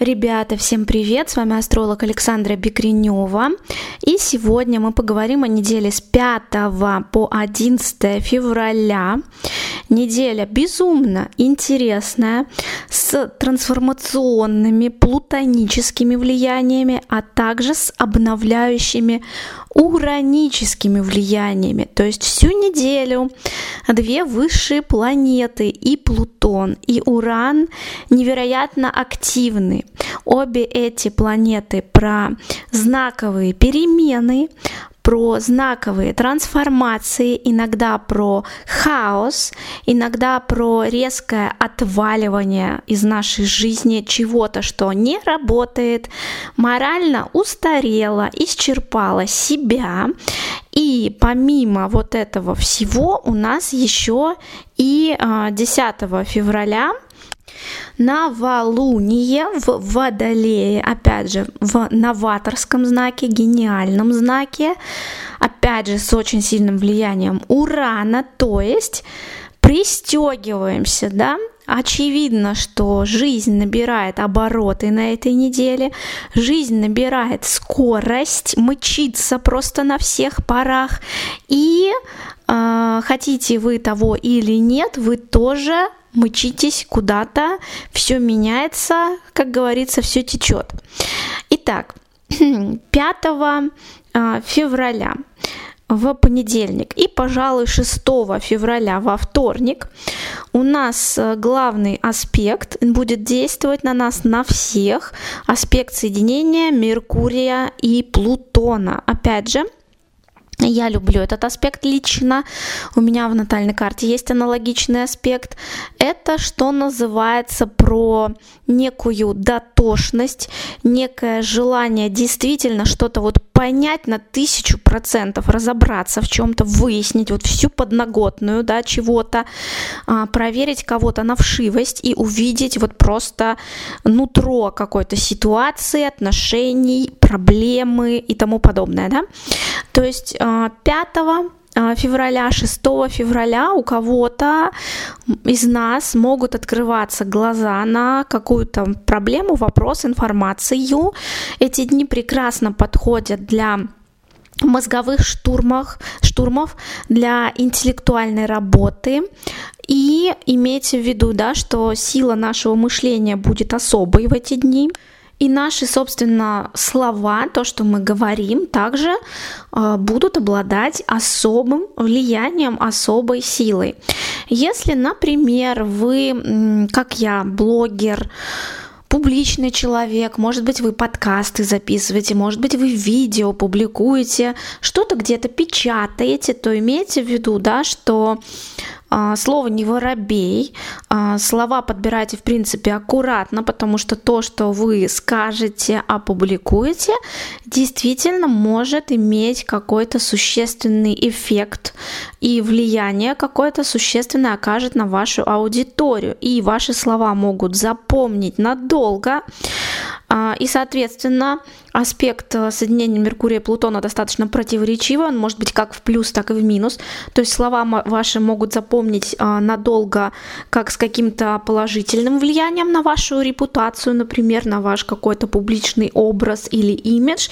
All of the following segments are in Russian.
Ребята, всем привет! С вами астролог Александра Бекренева. И сегодня мы поговорим о неделе с 5 по 11 февраля. Неделя безумно интересная, с трансформационными плутоническими влияниями, а также с обновляющими ураническими влияниями. То есть всю неделю две высшие планеты и Плутон, и Уран невероятно активны. Обе эти планеты про знаковые перемены, про знаковые трансформации, иногда про хаос, иногда про резкое отваливание из нашей жизни чего-то, что не работает, морально устарело, исчерпало себя. И помимо вот этого всего у нас еще и 10 а, февраля Новолуние в Водолее, опять же, в новаторском знаке, гениальном знаке, опять же, с очень сильным влиянием Урана, то есть пристегиваемся, да, Очевидно, что жизнь набирает обороты на этой неделе, жизнь набирает скорость, мчится просто на всех парах. И э, хотите вы того или нет, вы тоже мчитесь куда-то, все меняется, как говорится, все течет. Итак, 5 а, февраля в понедельник и, пожалуй, 6 февраля во вторник у нас э, главный аспект будет действовать на нас на всех. Аспект соединения Меркурия и Плутона. Опять же, я люблю этот аспект лично. У меня в натальной карте есть аналогичный аспект. Это что называется про некую дотошность, некое желание действительно что-то вот понять на тысячу процентов, разобраться в чем-то, выяснить вот всю подноготную, да, чего-то, а, проверить кого-то на вшивость и увидеть вот просто нутро какой-то ситуации, отношений, проблемы и тому подобное, да. То есть 5 а, а, февраля, 6 февраля у кого-то из нас могут открываться глаза на какую-то проблему, вопрос, информацию. Эти дни прекрасно подходят для мозговых штурмах, штурмов, для интеллектуальной работы. И имейте в виду, да, что сила нашего мышления будет особой в эти дни. И наши, собственно, слова, то, что мы говорим, также э, будут обладать особым влиянием, особой силой. Если, например, вы, как я, блогер, публичный человек, может быть, вы подкасты записываете, может быть, вы видео публикуете, что-то где-то печатаете, то имейте в виду, да, что слово не воробей. А, слова подбирайте, в принципе, аккуратно, потому что то, что вы скажете, опубликуете, действительно может иметь какой-то существенный эффект и влияние какое-то существенное окажет на вашу аудиторию. И ваши слова могут запомнить надолго. А, и, соответственно, аспект э, соединения Меркурия и Плутона достаточно противоречивый, он может быть как в плюс, так и в минус. То есть слова ваши могут запомнить а, надолго как с каким-то положительным влиянием на вашу репутацию, например, на ваш какой-то публичный образ или имидж,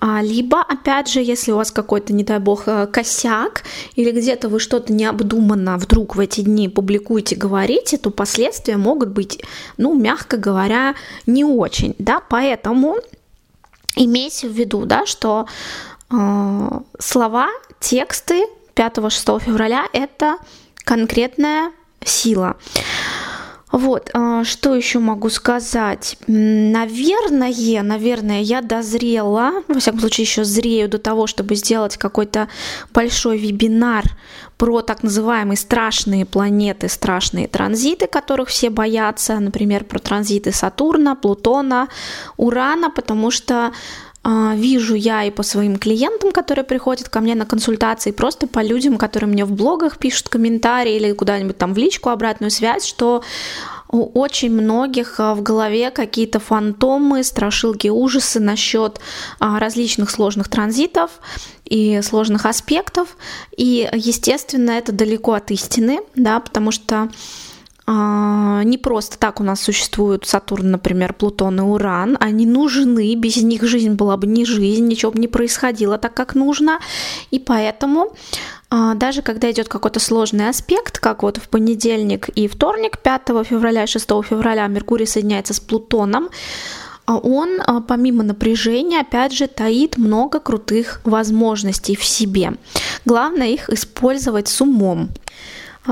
а, либо, опять же, если у вас какой-то, не дай бог, э, косяк, или где-то вы что-то необдуманно вдруг в эти дни публикуете, говорите, то последствия могут быть, ну, мягко говоря, не очень, да, поэтому имейте в виду, да, что э, слова, тексты 5-6 февраля это конкретная сила. Вот, а, что еще могу сказать? Наверное, наверное, я дозрела, во всяком случае, еще зрею до того, чтобы сделать какой-то большой вебинар про так называемые страшные планеты, страшные транзиты, которых все боятся, например, про транзиты Сатурна, Плутона, Урана, потому что вижу я и по своим клиентам, которые приходят ко мне на консультации, просто по людям, которые мне в блогах пишут комментарии или куда-нибудь там в личку обратную связь, что у очень многих а, в голове какие-то фантомы, страшилки, ужасы насчет а, различных сложных транзитов и сложных аспектов. И, естественно, это далеко от истины, да, потому что А, не просто так у нас существуют Сатурн, например, Плутон и Уран. Они нужны, без них жизнь была бы не жизнь, ничего бы не происходило так, как нужно. И поэтому а, даже когда идет какой-то сложный аспект, как вот в понедельник и вторник, 5 февраля и 6 февраля Меркурий соединяется с Плутоном, а он, помимо напряжения, опять же, таит много крутых возможностей в себе. Главное их использовать с умом.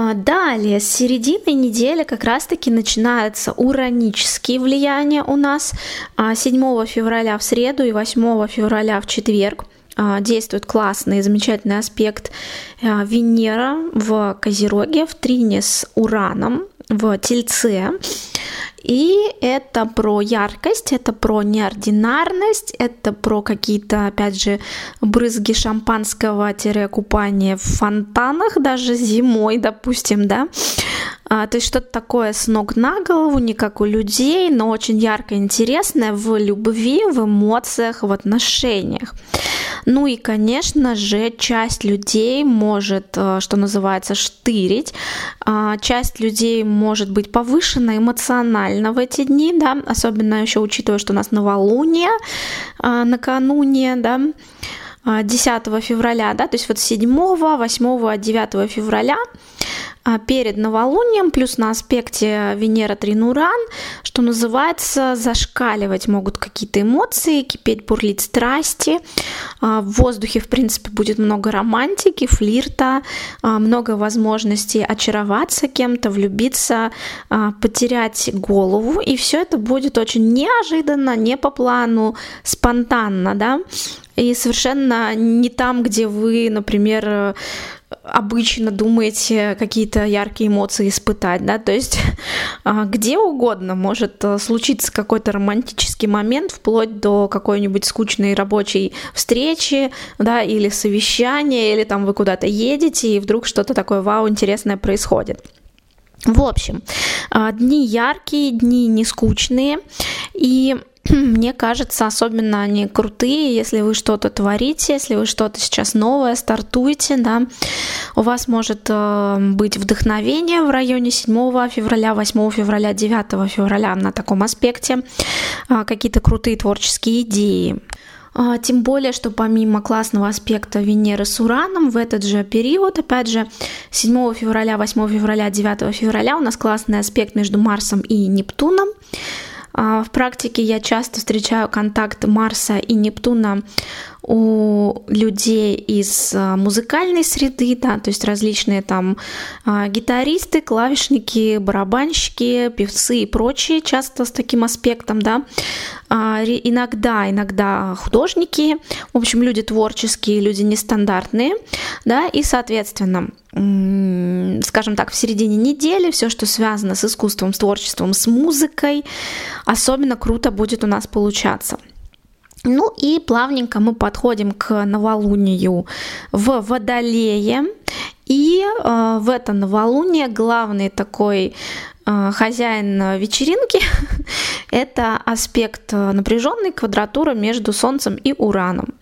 А, далее, с середины недели как раз-таки начинаются уранические влияния у нас. 7 а, февраля в среду и 8 февраля в четверг а, действует классный, замечательный аспект Венера в Козероге, в трине с Ураном, в Тельце. И это про яркость, это про неординарность, это про какие-то, опять же, брызги шампанского-купания в фонтанах, даже зимой, допустим, да. А, то есть что-то такое с ног на голову, не как у людей, но очень ярко интересное в любви, в эмоциях, в отношениях. Ну и, конечно же, часть людей может, э, что называется, штырить. А, часть людей может быть повышена эмоционально в эти дни, да, особенно еще учитывая, что у нас новолуние а, накануне, да, 10 февраля, да, то есть вот 7, 8, 9 февраля а перед новолунием, плюс на аспекте Венера Тринуран, что называется, зашкаливать могут какие-то эмоции, кипеть, бурлить страсти. А в воздухе, в принципе, будет много романтики, флирта, а много возможностей очароваться кем-то, влюбиться, потерять голову. И все это будет очень неожиданно, не по плану, спонтанно, да, и совершенно не там, где вы, например, обычно думаете какие-то яркие эмоции испытать, да, то есть а, где угодно может э, случиться какой-то романтический момент, вплоть до какой-нибудь скучной рабочей встречи, да, или совещания, или там вы куда-то едете, и вдруг что-то такое вау, интересное происходит. В общем, а, дни яркие, дни не скучные, и мне кажется, особенно они крутые, если вы что-то творите, если вы что-то сейчас новое стартуете, да, у вас может э, быть вдохновение в районе 7 февраля, 8 февраля, 9 февраля на таком аспекте, э, какие-то крутые творческие идеи. А, тем более, что помимо классного аспекта Венеры с Ураном в этот же период, опять же, 7 февраля, 8 февраля, 9 февраля у нас классный аспект между Марсом и Нептуном. А, в практике я часто встречаю контакт Марса и Нептуна у людей из а, музыкальной среды, да, то есть различные там а, гитаристы, клавишники, барабанщики, певцы и прочие, часто с таким аспектом, да, иногда, иногда художники, в общем, люди творческие, люди нестандартные, да, и, соответственно, скажем так, в середине недели все, что связано с искусством, с творчеством, с музыкой, особенно круто будет у нас получаться. Ну и плавненько мы подходим к новолунию в Водолее. И э, в это новолуние главный такой э, хозяин вечеринки – это аспект напряженной квадратуры между Солнцем и Ураном.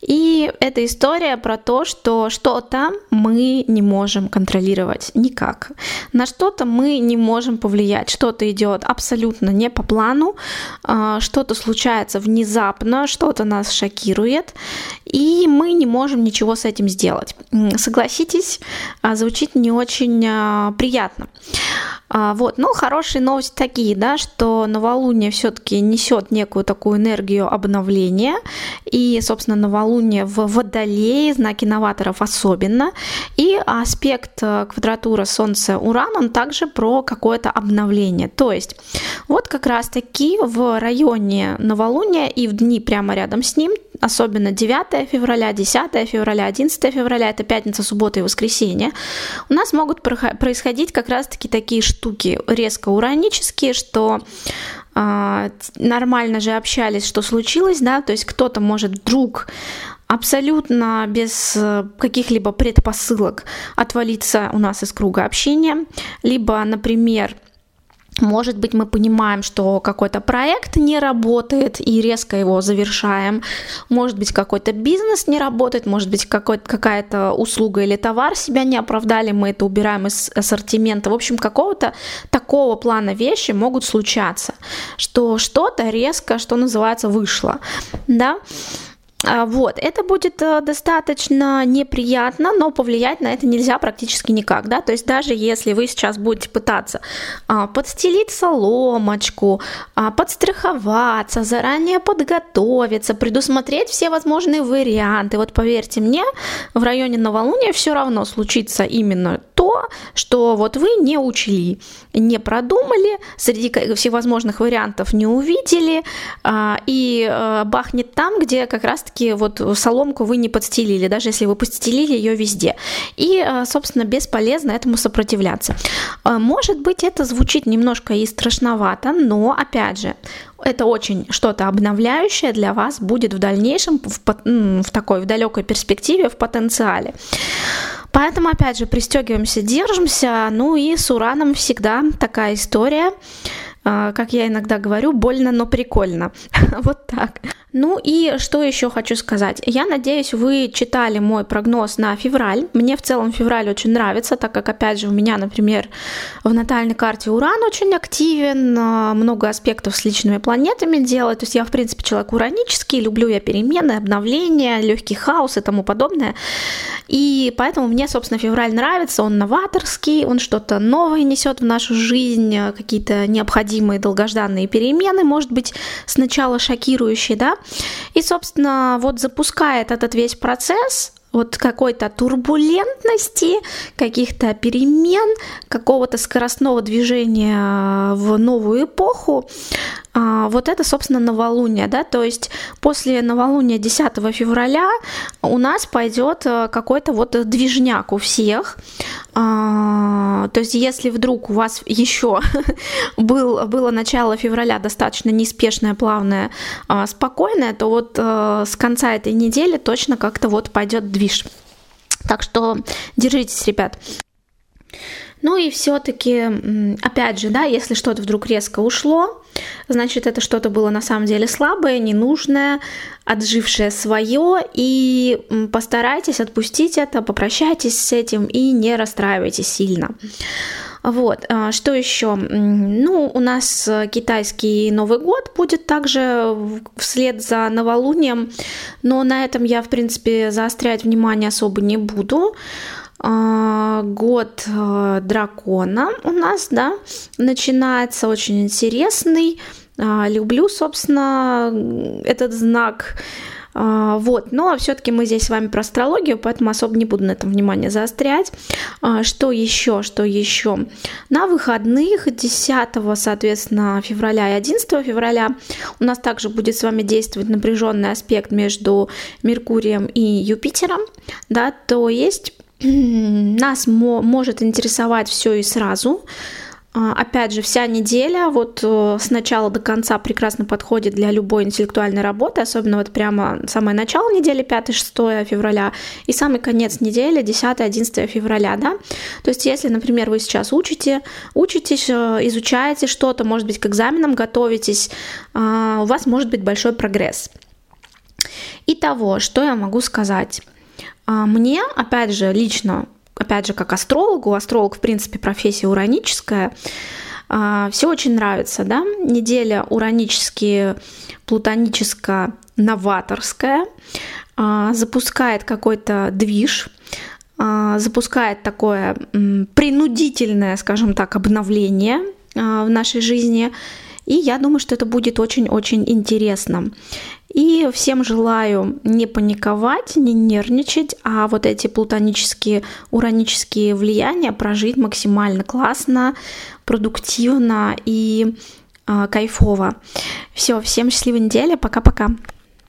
И это история про то, что что-то мы не можем контролировать никак. На что-то мы не можем повлиять. Что-то идет абсолютно не по плану, а, что-то случается внезапно, что-то нас шокирует, и мы не можем ничего с этим сделать. Согласитесь, а, звучит не очень а. Вот, но хорошие новости такие, да, что новолуние все-таки несет некую такую энергию обновления, и, собственно, новолуние в Водолее, знаки новаторов особенно. И аспект э, квадратура Солнца-Уран, он также про какое-то обновление. То есть вот как раз-таки в районе новолуния и в дни прямо рядом с ним, особенно 9 февраля, 10 февраля, 11 февраля, это пятница, суббота и воскресенье, у нас могут происходить как раз-таки такие штуки резко уранические, что а, нормально же общались, что случилось, да, то есть кто-то может вдруг абсолютно без э, каких-либо предпосылок отвалиться у нас из круга общения, либо, например, может быть, мы понимаем, что какой-то проект не работает и резко его завершаем. Может быть, какой-то бизнес не работает, может быть, какая-то услуга или товар себя не оправдали, мы это убираем из ассортимента. В общем, какого-то такого плана вещи могут случаться, что что-то резко, что называется, вышло. Да? А, вот, это будет э, достаточно неприятно, но повлиять на это нельзя практически никак, да, то есть даже если вы сейчас будете пытаться а, подстелить соломочку, а, подстраховаться, заранее подготовиться, предусмотреть все возможные варианты, вот поверьте мне, в районе новолуния все равно случится именно то, что вот вы не учли, не продумали, среди всевозможных вариантов не увидели, и э, бахнет там, где как раз таки вот соломку вы не подстелили, даже если вы подстелили ее везде. И, э, собственно, бесполезно этому сопротивляться. Может быть, это звучит немножко и страшновато, но, опять же, это очень что-то обновляющее для вас будет в дальнейшем, в, в такой, в далекой перспективе, в потенциале. Поэтому, опять же, пристегиваемся, держимся. Ну и с ураном всегда такая история. А, как я иногда говорю, больно, но прикольно. вот так. Ну и что еще хочу сказать. Я надеюсь, вы читали мой прогноз на февраль. Мне в целом февраль очень нравится, так как, опять же, у меня, например, в натальной карте Уран очень активен, а, много аспектов с личными планетами делает. То есть я, в принципе, человек уранический, люблю я перемены, обновления, легкий хаос и тому подобное. И поэтому мне, собственно, февраль нравится. Он новаторский, он что-то новое несет в нашу жизнь, какие-то необходимые долгожданные перемены, может быть, сначала шокирующие, да, и, собственно, вот запускает этот весь процесс, вот какой-то турбулентности, каких-то перемен, какого-то скоростного движения в новую эпоху, а, вот это, собственно, новолуние, да, то есть после новолуния 10 февраля у нас пойдет э, какой-то вот движняк у всех, а, то есть если вдруг у вас еще был, было начало февраля достаточно неспешное, плавное, а, спокойное, то вот с конца этой недели точно как-то вот пойдет движ. Так что держитесь, ребят. Ну и все-таки, опять же, да, если что-то вдруг резко ушло, значит, это что-то было на самом деле слабое, ненужное, отжившее свое, и постарайтесь отпустить это, попрощайтесь с этим и не расстраивайтесь сильно. Вот, а, что еще? Ну, у нас китайский Новый год будет также вслед за новолунием, но на этом я, в принципе, заострять внимание особо не буду. А, год а, дракона у нас, да, начинается очень интересный. А, люблю, собственно, этот знак. Вот, но все-таки мы здесь с вами про астрологию, поэтому особо не буду на этом внимание заострять. Что еще, что еще? На выходных 10, соответственно, февраля и 11 февраля у нас также будет с вами действовать напряженный аспект между Меркурием и Юпитером, да, то есть нас мо- может интересовать все и сразу. А, опять же, вся неделя вот э, с начала до конца прекрасно подходит для любой интеллектуальной работы, особенно вот прямо самое начало недели, 5-6 февраля, и самый конец недели, 10-11 февраля, да. То есть, если, например, вы сейчас учите, учитесь, э, изучаете что-то, может быть, к экзаменам готовитесь, а, у вас может быть большой прогресс. Итого, что я могу сказать? А мне, опять же, лично, опять же, как астрологу, астролог, в принципе, профессия ураническая, а, все очень нравится, да, неделя уранически плутоническая новаторская, а, запускает какой-то движ, запускает такое принудительное, скажем так, обновление в нашей жизни, и я думаю, что это будет очень-очень интересно. И всем желаю не паниковать, не нервничать, а вот эти плутонические, уранические влияния прожить максимально классно, продуктивно и э, кайфово. Все, всем счастливой недели, пока-пока.